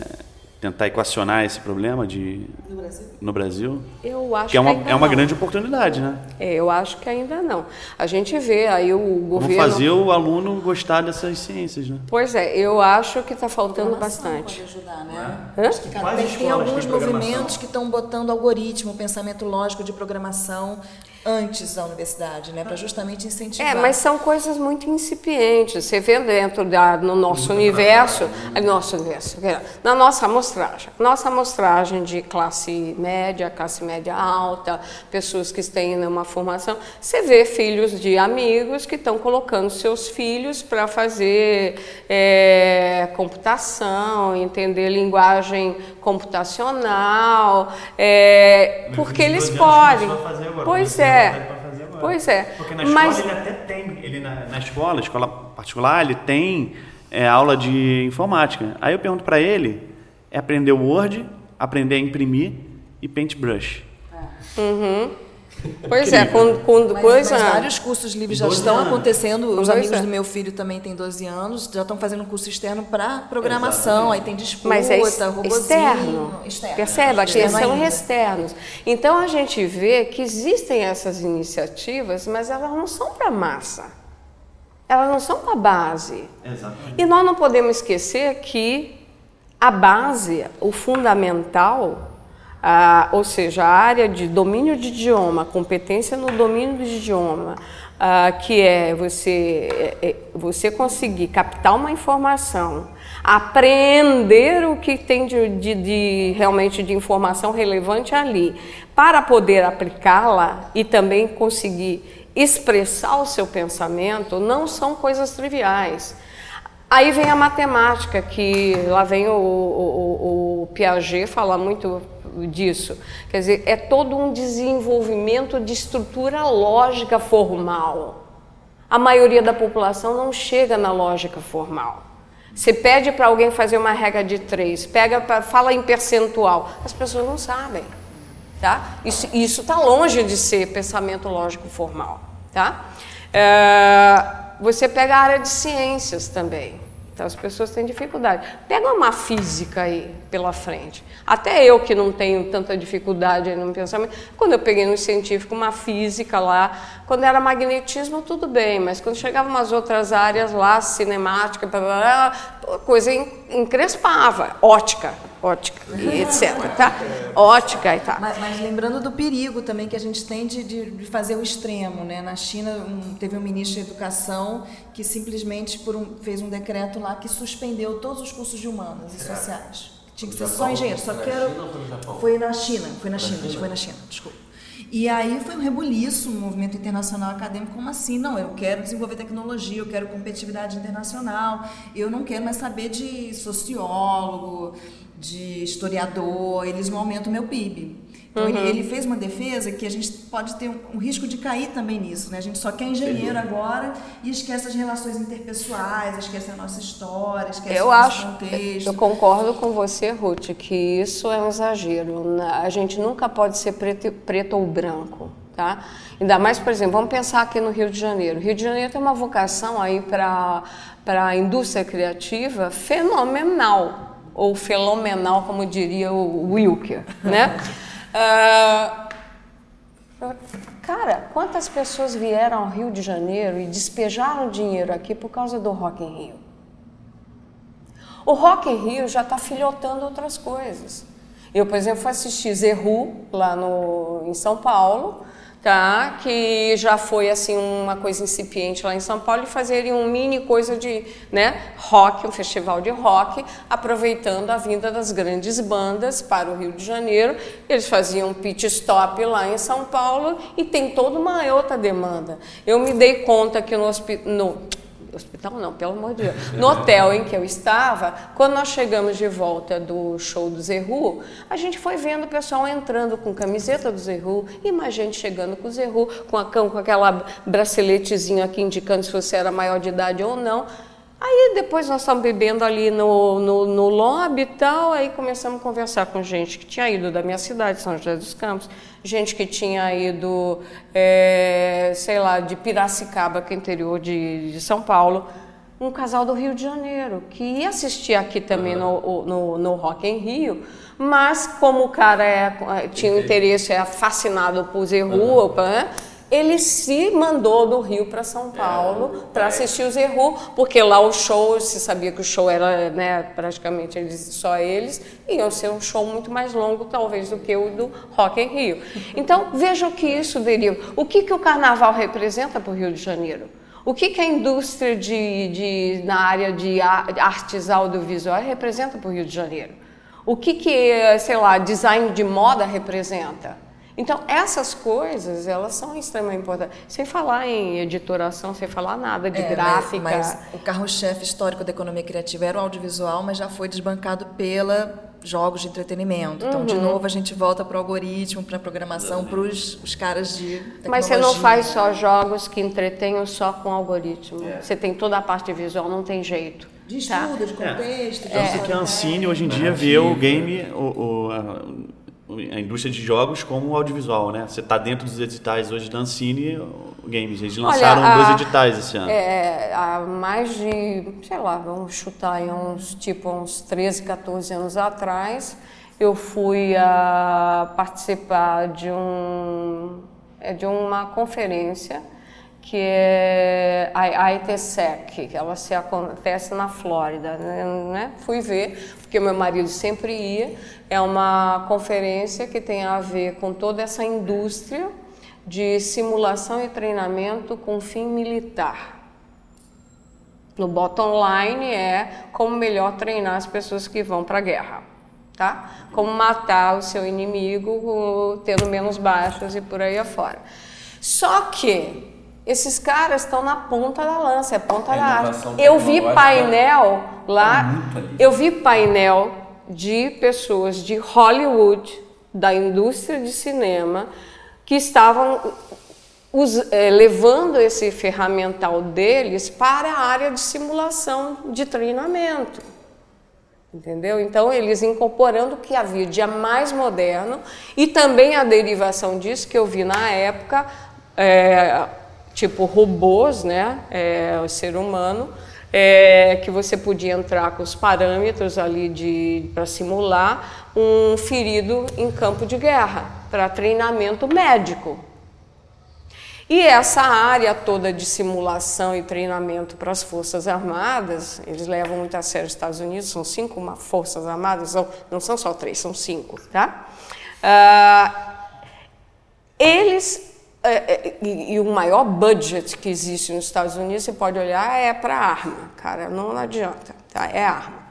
tentar equacionar esse problema de no Brasil? No Brasil? Eu acho que é uma, que é uma grande oportunidade, né? É, eu acho que ainda não. A gente vê aí o governo. Como fazer o aluno gostar dessas ciências, né? Pois é, eu acho que está faltando bastante. Pode ajudar, né? É? Acho que cada tem, tem alguns movimentos que estão botando algoritmo, pensamento lógico de programação antes da universidade, né, para justamente incentivar. É, mas são coisas muito incipientes. Você vê dentro da no nosso universo, nosso universo, na nossa amostragem, nossa amostragem de classe média, classe média alta, pessoas que têm uma formação, você vê filhos de amigos que estão colocando seus filhos para fazer é, computação, entender linguagem computacional, é, porque eles podem. Pois é. É. Pois é. Porque na escola Mas... ele até tem, ele na, na escola, escola particular, ele tem é, aula de informática. Aí eu pergunto para ele, é aprender o Word, aprender a imprimir e Paintbrush. Uhum. Pois é, com, com mas, coisa. Mas vários cursos livres já estão anos. acontecendo. Os amigos é. do meu filho também têm 12 anos, já estão fazendo um curso externo para programação. Exatamente. Aí tem disputa, mas é externo. externo. Percebe? Aqui são externos. Então a gente vê que existem essas iniciativas, mas elas não são para massa. Elas não são para a base. Exatamente. E nós não podemos esquecer que a base, o fundamental, ah, ou seja, a área de domínio de idioma, competência no domínio do idioma, ah, que é você, é, é, você conseguir captar uma informação, aprender o que tem de, de, de realmente de informação relevante ali, para poder aplicá-la e também conseguir expressar o seu pensamento, não são coisas triviais. Aí vem a matemática, que lá vem o, o, o Piaget falar muito disso. Quer dizer, é todo um desenvolvimento de estrutura lógica formal. A maioria da população não chega na lógica formal. Você pede para alguém fazer uma regra de três, pega pra, fala em percentual, as pessoas não sabem, tá? Isso está longe de ser pensamento lógico formal, tá? É, você pega a área de ciências também. Então as pessoas têm dificuldade. Pega uma física aí pela frente. Até eu que não tenho tanta dificuldade no pensamento, quando eu peguei no científico uma física lá, quando era magnetismo tudo bem, mas quando chegava umas outras áreas lá, cinemática, blá, blá, blá, a coisa encrespava, ótica ótica e etc. Tá? Ótica e tal. Mas, mas, lembrando do perigo também que a gente tem de, de fazer o extremo. Né? Na China um, teve um ministro de educação que simplesmente por um, fez um decreto lá que suspendeu todos os cursos de humanas e sociais. Tinha que ser só engenheiro. Só que era... Foi na China, foi na China, foi na China, desculpa. E aí foi um rebuliço no movimento internacional acadêmico, como assim? Não, eu quero desenvolver tecnologia, eu quero competitividade internacional, eu não quero mais saber de sociólogo, de historiador, eles não aumentam o meu PIB. Então, uhum. ele, ele, fez uma defesa que a gente pode ter um, um, risco de cair também nisso. Né? A gente só quer engenheiro agora e esquece as relações interpessoais, esquece a nossa história, esquece eu o nosso acho, contexto. Eu concordo com você, Ruth, que isso é um exagero. A gente nunca pode ser preto, preto ou branco. Tá? Ainda mais, por exemplo, vamos pensar aqui no Rio de Janeiro. O Rio de Janeiro tem uma vocação aí para a indústria criativa fenomenal ou fenomenal, como diria o Wilker, né? *laughs* Uh, Cara, quantas pessoas vieram ao Rio de Janeiro e despejaram dinheiro aqui por causa do Rock in Rio? O Rock in Rio já está filhotando outras coisas. Eu, por exemplo, fui assistir Zerru lá no, em São Paulo, tá? que já foi assim uma coisa incipiente lá em São Paulo e fazerem um mini coisa de né, rock, um festival de rock, aproveitando a vinda das grandes bandas para o Rio de Janeiro. Eles faziam pit stop lá em São Paulo e tem toda uma outra demanda. Eu me dei conta que no, no hospital não, pelo amor de Deus, no hotel em que eu estava, quando nós chegamos de volta do show do Zerru, a gente foi vendo o pessoal entrando com camiseta do Zerru e mais gente chegando com o Zerru, com, a, com aquela braceletezinho aqui indicando se você era maior de idade ou não. Aí depois nós estávamos bebendo ali no, no, no lobby e tal, aí começamos a conversar com gente que tinha ido da minha cidade, São José dos Campos, gente que tinha ido, é, sei lá, de Piracicaba, que é interior de, de, São Paulo, um casal do Rio de Janeiro, que ia assistir aqui também no, no, no Rock em Rio, mas como o cara é, tinha interesse, é fascinado por Zé Rua, né? Ele se mandou do Rio para São é, Paulo é, para assistir o Zerru, porque lá o show, se sabia que o show era né, praticamente eles, só eles, iam ser um show muito mais longo, talvez, do que o do Rock em Rio. *laughs* Então, veja o que isso deriva. O que, que o carnaval representa para o Rio de Janeiro? O que, que a indústria de, de, na área de artes audiovisuais representa para o Rio de Janeiro? O que, que, sei lá, design de moda representa? Então, essas coisas, elas são extremamente importantes. Sem falar em editoração, sem falar nada de é, gráfica. Mas, mas o carro-chefe histórico da economia criativa era o audiovisual, mas já foi desbancado pela jogos de entretenimento. Então, uhum. de novo, a gente volta para o algoritmo, para a programação, para os caras de tecnologia. Mas você não faz só jogos que entretenham só com algoritmo. É. Você tem toda a parte visual, não tem jeito. De tá? estudo, tá? de contexto. É. De é. que a Ancine hoje em dia vê o game, o, o a, a indústria de jogos como audiovisual, né? Você está dentro dos editais hoje da Ancine Games. Eles lançaram Olha, a, dois editais esse ano. É, há mais de, sei lá, vamos chutar aí uns, tipo, uns 13, 14 anos atrás, eu fui a participar de, um, é, de uma conferência que é a ITSEC, que ela se acontece na Flórida, né? Fui ver, porque meu marido sempre ia. É uma conferência que tem a ver com toda essa indústria de simulação e treinamento com fim militar. No bottom line é como melhor treinar as pessoas que vão para a guerra, tá? Como matar o seu inimigo tendo menos baixas e por aí afora. Só que esses caras estão na ponta da lança, é ponta da arte. Eu vi painel lá, é eu vi painel de pessoas de Hollywood, da indústria de cinema, que estavam é, levando esse ferramental deles para a área de simulação de treinamento. Entendeu? Então, eles incorporando o que havia de mais moderno e também a derivação disso que eu vi na época, é, tipo robôs, né? É, o ser humano, é, que você podia entrar com os parâmetros ali para simular um ferido em campo de guerra, para treinamento médico. E essa área toda de simulação e treinamento para as Forças Armadas, eles levam muito a sério os Estados Unidos, são cinco Forças Armadas, não são só três, são cinco, tá? Uh, eles e, e, o maior budget que existe nos Estados Unidos, você pode olhar, é para arma, cara, não adianta, tá? É arma.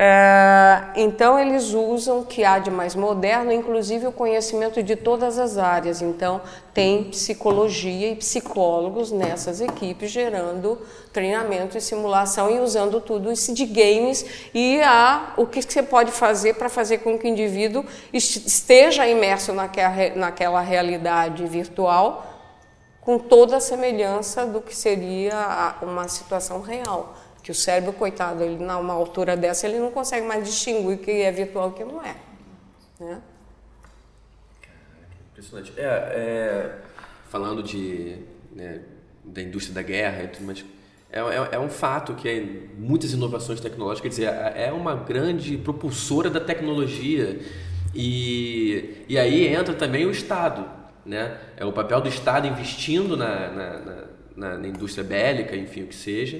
É, então eles usam o que há de mais moderno, inclusive o conhecimento de todas as áreas. Então tem psicologia e psicólogos nessas equipes gerando treinamento e simulação e usando tudo isso de games e a, o que você pode fazer para fazer com que o indivíduo esteja imerso naquela, naquela realidade virtual com toda a semelhança do que seria uma situação real. Que o cérebro, coitado, ele numa altura dessa, ele não consegue mais distinguir o que é virtual e o que não é. Né? Impressionante. É, é, falando de, né, da indústria da guerra, mas é, é, é, um fato que muitas inovações tecnológicas, quer dizer, é, é uma grande propulsora da tecnologia e, e aí entra também o Estado né? É o papel do Estado investindo na, na, na, na indústria bélica, enfim, o que seja.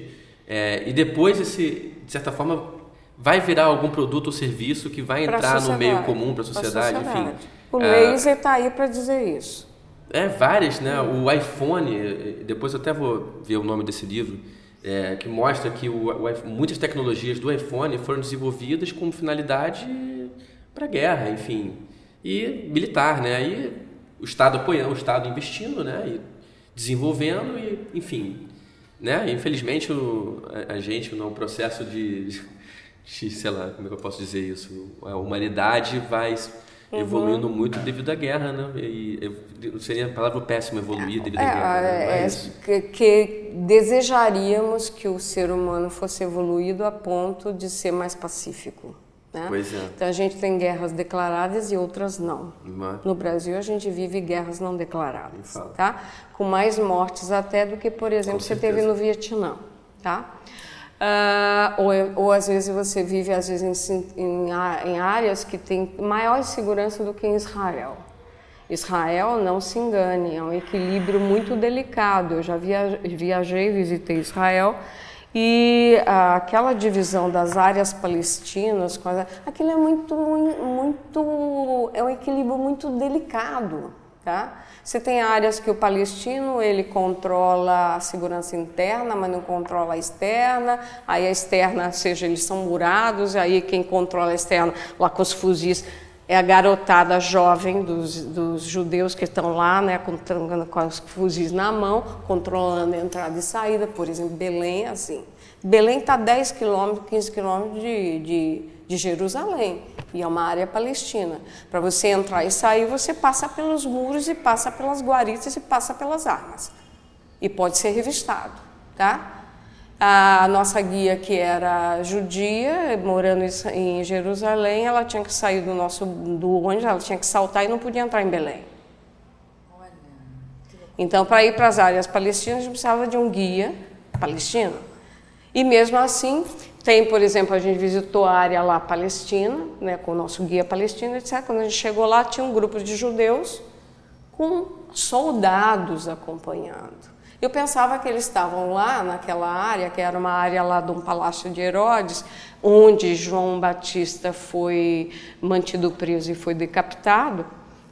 É, e depois, esse, de certa forma, vai virar algum produto ou serviço que vai entrar no meio comum para a sociedade, enfim. O é, laser está aí para dizer isso. É, várias, né? O iPhone, depois eu até vou ver o nome desse livro, é, que mostra que o, o, muitas tecnologias do iPhone foram desenvolvidas com finalidade para guerra, enfim, e militar, né? E o Estado apoiando, o Estado investindo, né? E desenvolvendo e, enfim, né? Infelizmente o, a, a gente no processo de, de, sei lá, como é que eu posso dizer isso? A humanidade vai uhum. evoluindo muito devido à guerra, né? E, seria a palavra péssima evoluir devido à é, guerra. Né? É, que, que, desejaríamos que o ser humano fosse evoluído a ponto de ser mais pacífico. Né? Pois é. Então a gente tem guerras declaradas e outras não. Mas... No Brasil a gente vive guerras não declaradas, tá? Com mais mortes até do que, por exemplo, você teve no Vietnã, tá? Uh, ou, ou, às vezes você vive às vezes em, em, em, áreas que têm maior segurança do que em Israel. Israel, não se engane, é um equilíbrio muito delicado. Eu já viajei, visitei Israel e uh, aquela divisão das áreas palestinas, aquilo é muito, muito, é um equilíbrio muito delicado, tá? Você tem áreas que o palestino ele controla a segurança interna, mas não controla a externa. Aí a externa, seja, eles são murados, aí quem controla a externa, lá com os fuzis, é a garotada jovem dos, dos judeus que estão lá, né, com, com os fuzis na mão, controlando a entrada e saída. Por exemplo, Belém, assim. Belém está 10 quilômetros, 15 quilômetros de, de, de Jerusalém e é uma área palestina. Para você entrar e sair, você passa pelos muros e passa pelas guaritas e passa pelas armas. E pode ser revistado, tá? A nossa guia, que era judia, morando em Jerusalém, ela tinha que sair do nosso do ônibus, ela tinha que saltar e não podia entrar em Belém. Então, para ir para as áreas palestinas, a gente precisava de um guia palestino. E mesmo assim, tem, por exemplo, a gente visitou a área lá palestina, né, com o nosso guia palestino, etc. Quando a gente chegou lá, tinha um grupo de judeus com soldados acompanhando. Eu pensava que eles estavam lá naquela área, que era uma área lá de um palácio de Herodes, onde João Batista foi mantido preso e foi decapitado.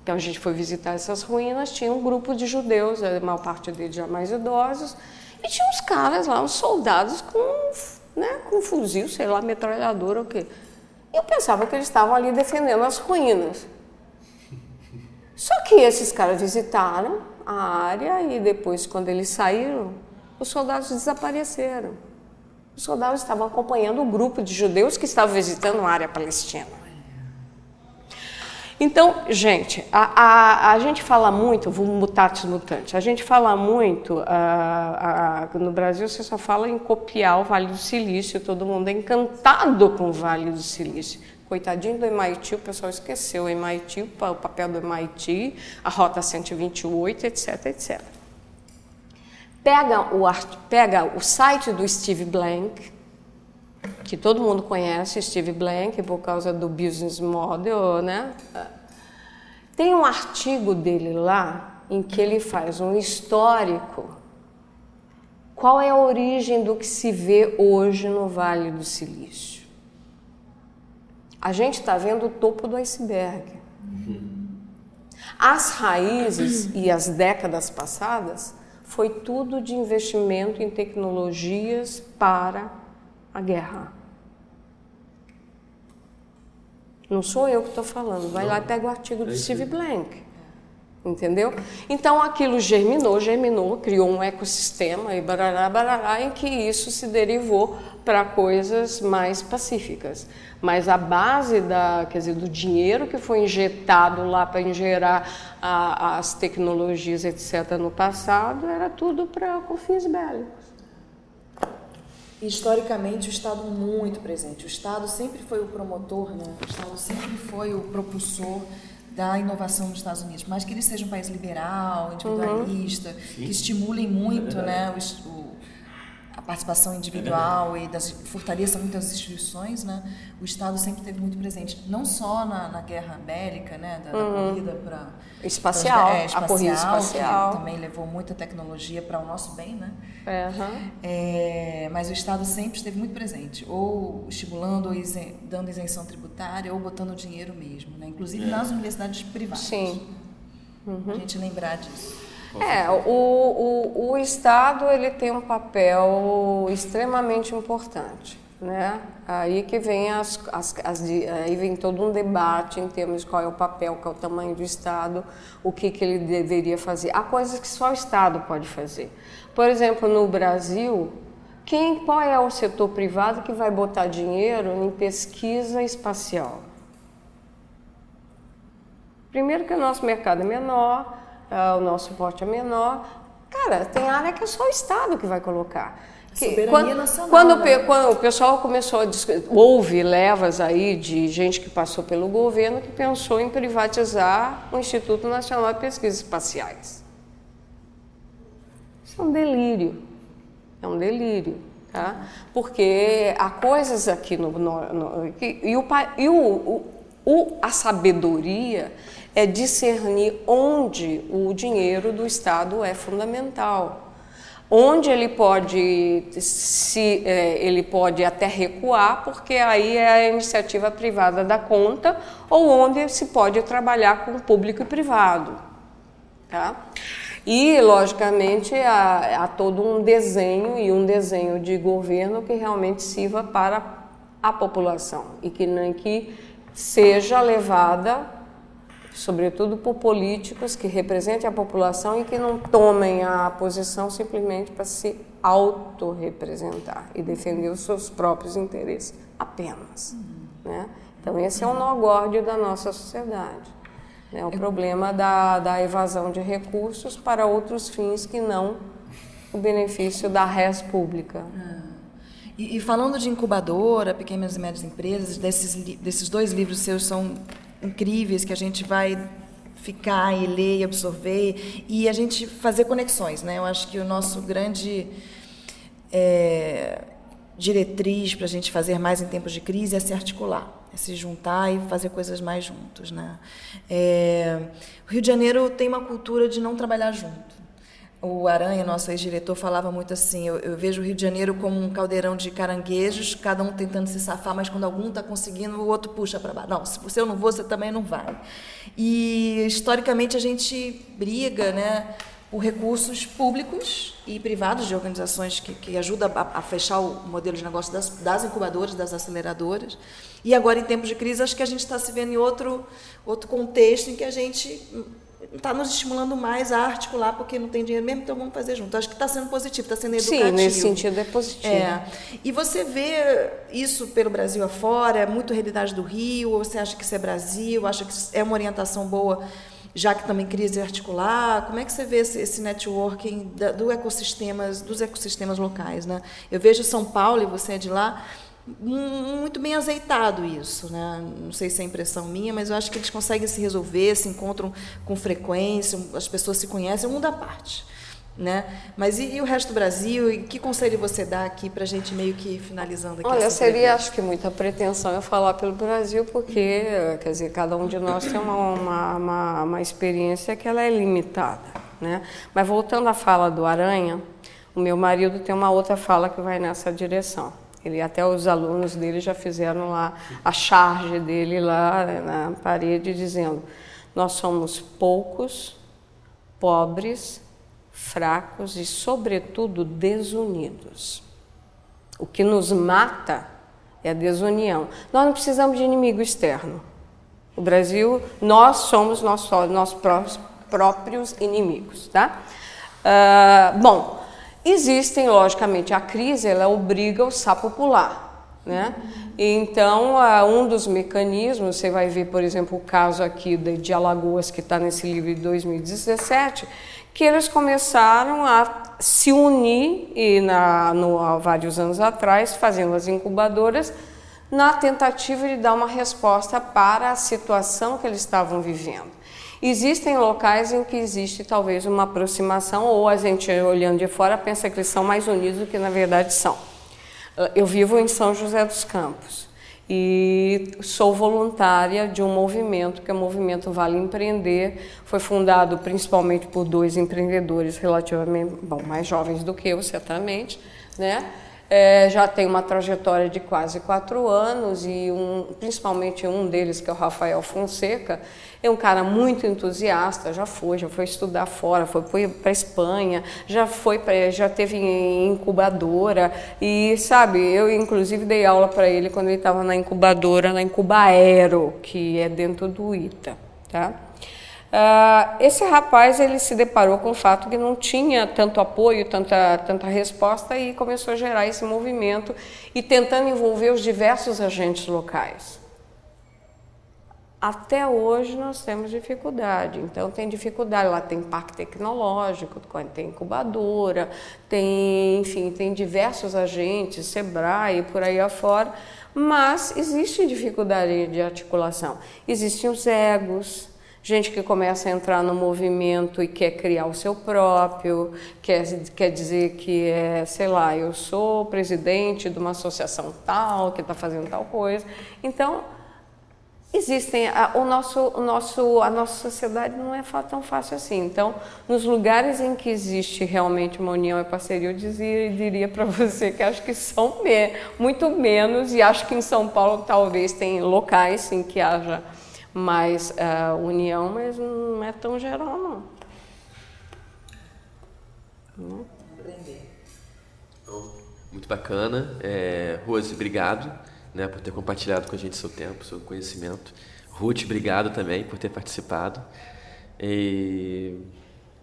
Então a gente foi visitar essas ruínas, tinha um grupo de judeus, a maior parte deles já mais idosos, e tinha uns caras lá, uns soldados com né, com fuzil, sei lá, metralhadora ou o quê. Eu pensava que eles estavam ali defendendo as ruínas. Só que esses caras visitaram a área e depois, quando eles saíram, os soldados desapareceram. Os soldados estavam acompanhando o grupo de judeus que estavam visitando a área palestina. Então, gente, a, a, a, gente fala muito, mutatis mutante, a gente fala muito, a, no Brasil você só fala em copiar o Vale do Silício, todo mundo é encantado com o Vale do Silício. Coitadinho do MIT, o pessoal esqueceu o MIT, o papel do MIT, a Rota 128, etc, etc. Pega o, pega o site do Steve Blank, que todo mundo conhece, Steve Blank, por causa do business model, né? Tem um artigo dele lá em que ele faz um histórico. Qual é a origem do que se vê hoje no Vale do Silício? A gente está vendo o topo do iceberg. As raízes e as décadas passadas foi tudo de investimento em tecnologias para a guerra. Não sou eu que estou falando. Vai Não. lá e pega o artigo do é Steve Blank. Entendeu? Então aquilo germinou, germinou, criou um ecossistema e barará, barará, em que isso se derivou para coisas mais pacíficas. Mas a base da, quer dizer, do dinheiro que foi injetado lá para gerar as tecnologias, etc., no passado, era tudo para fins bélicos historicamente o Estado muito presente. O Estado sempre foi o promotor, né? o Estado sempre foi o propulsor da inovação nos Estados Unidos, mas que ele seja um país liberal, individualista, uhum. que estimulem muito é né, o, o, participação individual e das fortaleça muitas instituições, né? O Estado sempre teve muito presente, não só na, na guerra bélica, né, da, uhum. da corrida para espacial, é, espacial, a corrida espacial, que também levou muita tecnologia para o nosso bem, né? Uhum. É, mas o Estado sempre esteve muito presente, ou estimulando, ou isen, dando isenção tributária, ou botando dinheiro mesmo, né? Inclusive nas universidades privadas. Sim. Uhum. A gente lembrar disso. É, o, o, o Estado ele tem um papel extremamente importante. Né? Aí que vem as, as, as, aí vem todo um debate em termos de qual é o papel, qual é o tamanho do Estado, o que, que ele deveria fazer. Há coisas que só o Estado pode fazer. Por exemplo, no Brasil, quem, qual é o setor privado que vai botar dinheiro em pesquisa espacial? Primeiro que o nosso mercado é menor, o nosso porte é menor. Cara, tem área que é só o Estado que vai colocar. Que, quando, nacional, quando, né? quando, o pessoal começou a houve levas aí de gente que passou pelo governo que pensou em privatizar o Instituto Nacional de Pesquisas Espaciais. Isso é um delírio. É um delírio. Tá? Porque há coisas aqui no. no, no e, o, e o, o, o, a sabedoria é discernir onde o dinheiro do Estado é fundamental. Onde ele pode se é, ele pode até recuar, porque aí é a iniciativa privada da conta, ou onde se pode trabalhar com público e privado. Tá? E, logicamente, há, há, todo um desenho e um desenho de governo que realmente sirva para a população e que, que seja levada sobretudo por políticos que representem a população e que não tomem a posição simplesmente para se autorrepresentar e defender os seus próprios interesses apenas. Né? Então, esse é o nó górdio da nossa sociedade. Né? O problema da, da evasão de recursos para outros fins que não o benefício da res pública. Ah. E, e, falando de incubadora, pequenas e médias empresas, desses, desses dois livros seus são incríveis que a gente vai ficar e ler e absorver e a gente fazer conexões, né? Eu acho que o nosso grande é, diretriz para a gente fazer mais em tempos de crise é se articular, é se juntar e fazer coisas mais juntos, né? É, o Rio de Janeiro tem uma cultura de não trabalhar junto. O Aranha, nosso ex-diretor, falava muito assim: eu, eu, vejo o Rio de Janeiro como um caldeirão de caranguejos, cada um tentando se safar, mas quando algum está conseguindo, o outro puxa para baixo. Não, se você não vou, você também não vai. E historicamente a gente briga, né? por recursos públicos e privados de organizações que, que ajudam a, a, fechar o modelo de negócio das, das, incubadoras, das aceleradoras. E agora, em tempos de crise, acho que a gente está se vendo em outro, outro contexto em que a gente está nos estimulando mais a articular, porque não tem dinheiro mesmo, então vamos fazer junto. Acho que está sendo positivo, está sendo educativo. Sim, nesse sentido é positivo. É. E você vê isso pelo Brasil afora, é muito realidade do Rio, ou você acha que isso é Brasil, acha que é uma orientação boa, já que também crise articular? Como é que você vê esse, esse networking da, do ecossistemas, dos ecossistemas locais? Né? Eu vejo São Paulo, e você é de lá, muito bem azeitado isso, né? Não sei se é impressão minha, mas eu acho que eles conseguem se resolver, se encontram com frequência, as pessoas se conhecem, o mundo à parte, né? Mas e, e, o resto do Brasil? E que conselho você dá aqui para a gente meio que finalizando aqui? Olha, seria acho que muita pretensão eu falar pelo Brasil, porque quer dizer cada um de nós tem uma, uma, uma, uma experiência que ela é limitada, né? Mas voltando à fala do Aranha, o meu marido tem uma outra fala que vai nessa direção ele, até os alunos dele já fizeram lá a charge dele lá na parede dizendo: nós somos poucos, pobres, fracos e, sobretudo, desunidos. O que nos mata é a desunião. Nós não precisamos de inimigo externo. O Brasil, nós somos nossos, nossos próprios inimigos, tá? Uh, bom, Existem, logicamente, a crise ela obriga o sapo a pular. Né? Então, um dos mecanismos, você vai ver, por exemplo, o caso aqui de Alagoas, que está nesse livro de 2017, que eles começaram a se unir, e na, no, há vários anos atrás, fazendo as incubadoras, na tentativa de dar uma resposta para a situação que eles estavam vivendo. Existem locais em que existe talvez uma aproximação, ou a gente olhando de fora pensa que eles são mais unidos do que na verdade são. Eu vivo em São José dos Campos e sou voluntária de um movimento que é o movimento Vale Empreender. Foi fundado principalmente por dois empreendedores relativamente bom, mais jovens do que eu, certamente, né? É, já tem uma trajetória de quase quatro anos e um, principalmente um deles, que é o Rafael Fonseca, é um cara muito entusiasta, já foi, já foi estudar fora, foi para Espanha, já foi pra, já teve incubadora e sabe, eu inclusive dei aula para ele quando ele estava na incubadora, na Incubaero, que é dentro do ITA, tá? Uh, esse rapaz ele se deparou com o fato que não tinha tanto apoio, tanta, tanta resposta e começou a gerar esse movimento e tentando envolver os diversos agentes locais. Até hoje nós temos dificuldade, então tem dificuldade, lá tem parque tecnológico, tem incubadora, tem, enfim, tem diversos agentes, Sebrae, por aí afora, mas existe dificuldade de articulação. Existem os egos, gente que começa a entrar no movimento e quer criar o seu próprio, quer, quer dizer que é, sei lá, eu sou presidente de uma associação tal, que está fazendo tal coisa. Então, existem, a, o nosso, o nosso, a nossa sociedade não é tão fácil assim. Então, nos lugares em que existe realmente uma união e parceria, eu dizia, diria para *laughs* você que acho que são me, muito menos, e acho que em São Paulo talvez tem locais em que haja mais uh, união, mas não é tão geral não. Então, muito bacana. É, Rose, obrigado né, por ter compartilhado com a gente seu tempo, seu conhecimento. Ruth, obrigado também por ter participado. E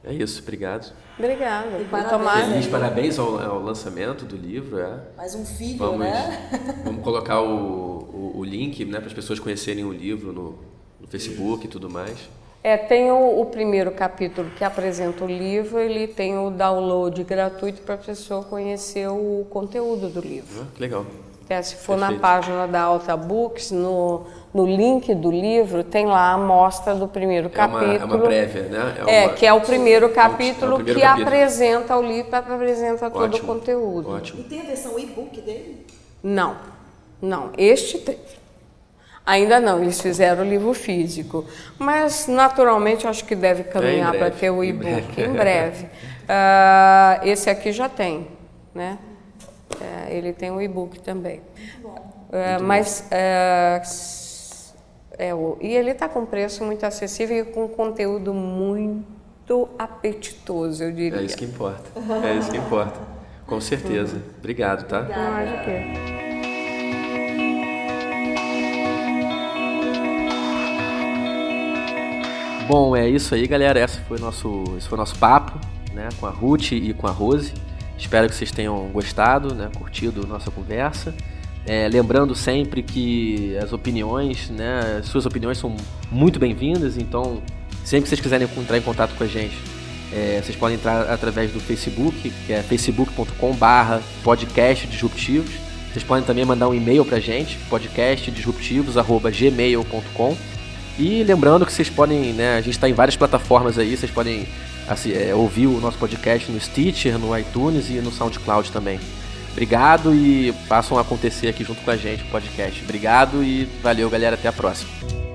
é isso, obrigado. Obrigada. E parabéns, Feliz parabéns ao, ao, lançamento do livro. É. Mais um filho, vamos, né? *laughs* vamos colocar o, o, o link né, para as pessoas conhecerem o livro no, no Facebook e tudo mais? É, tem o, o, primeiro capítulo que apresenta o livro, ele tem o download gratuito para a pessoa conhecer o conteúdo do livro. Ah, que legal. É, se for Perfeito. na página da Alta Books, no, no link do livro, tem lá a amostra do primeiro capítulo. É uma, é uma prévia, né? É, uma... é, que é o primeiro capítulo é o primeiro que capítulo. apresenta o livro, apresenta todo Ótimo. o conteúdo. Ótimo. E tem a versão e-book dele? Não, não. Este tem. Ainda não, eles fizeram o livro físico. Mas, naturalmente, acho que deve caminhar para ter o e-book em breve. uh, *laughs* esse aqui já tem, né? Uh, ele tem o e-book também. Uh, mas, é, o, e ele está com preço muito acessível e com conteúdo muito apetitoso, eu diria. É isso que importa. É isso que importa. Com certeza. Obrigado, tá? Obrigada. Não, de quê? Bom, é isso aí, galera. Esse foi nosso, esse foi nosso papo, né, com a Ruth e com a Rose. Espero que vocês tenham gostado, né, curtido nossa conversa. É, lembrando sempre que as opiniões, né, as suas opiniões são muito bem-vindas. Então, sempre que vocês quiserem entrar em contato com a gente, é, vocês podem entrar através do Facebook, que é facebook.com/barra podcast disruptivos. Vocês podem também mandar um e-mail para a gente, podcastdisruptivos@gmail.com. E lembrando que vocês podem, né, a gente está em várias plataformas aí, vocês podem assim, é, ouvir o nosso podcast no Stitcher, no iTunes e no SoundCloud também. Obrigado e façam acontecer aqui junto com a gente o podcast. Obrigado e valeu, galera. Até a próxima.